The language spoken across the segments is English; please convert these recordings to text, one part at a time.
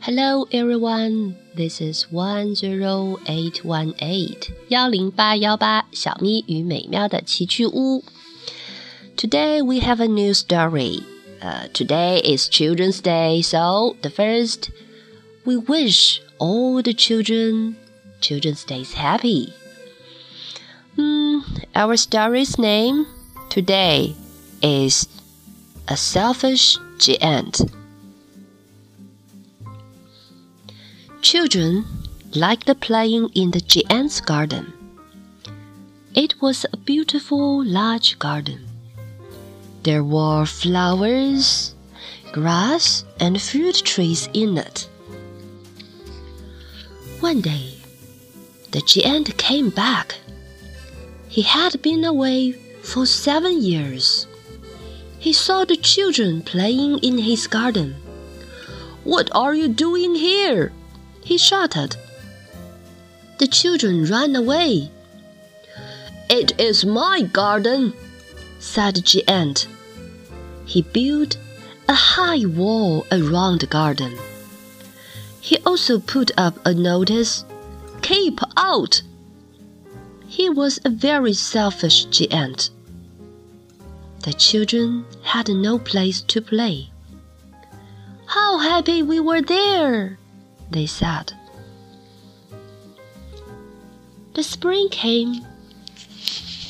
Hello everyone, this is one zero eight one eight 幺零八幺八小咪与美妙的奇趣屋。Today we have a new story. Uh, today is Children's Day, so the first, we wish all the children Children's Day is happy. Mm, our story's name today is A Selfish Giant. Children liked playing in the giant's garden. It was a beautiful large garden. There were flowers, grass, and fruit trees in it. One day, the giant came back. He had been away for seven years. He saw the children playing in his garden. What are you doing here? He shouted. The children ran away. It is my garden, said the giant. He built a high wall around the garden. He also put up a notice Keep out! He was a very selfish giant. The children had no place to play. How happy we were there! They said. The spring came.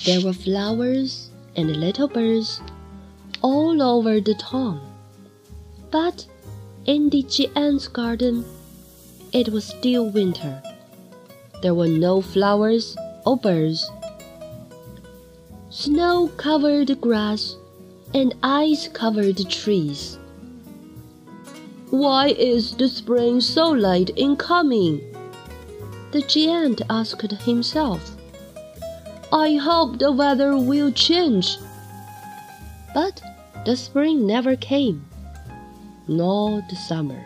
There were flowers and little birds all over the town. But in the giant's garden, it was still winter. There were no flowers or birds. Snow covered the grass and ice covered the trees. Why is the spring so late in coming? The giant asked himself. I hope the weather will change. But the spring never came, nor the summer.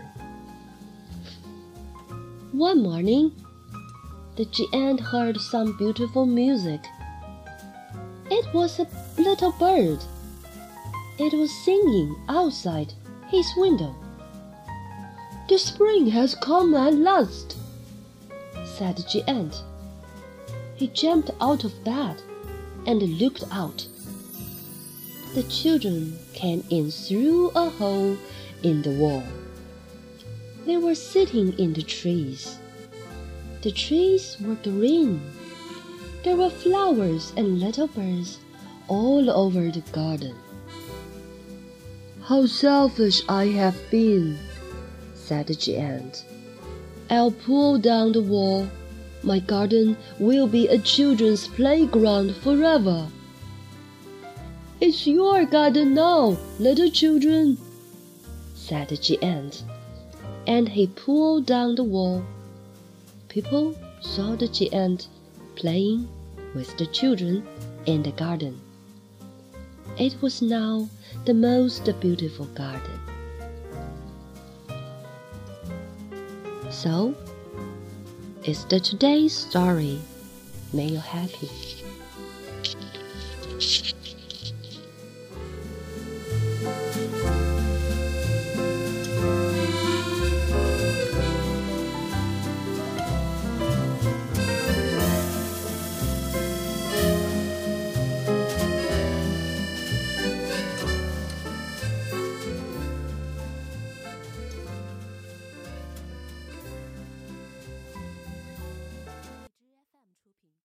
One morning, the giant heard some beautiful music. It was a little bird. It was singing outside his window. The spring has come at last, said the giant. He jumped out of bed and looked out. The children came in through a hole in the wall. They were sitting in the trees. The trees were green. There were flowers and little birds all over the garden. How selfish I have been, said the giant. I'll pull down the wall. My garden will be a children's playground forever. It's your garden now, little children, said the giant. And he pulled down the wall. People saw the giant playing with the children in the garden. It was now the most beautiful garden. So, it's the today's story. May you happy.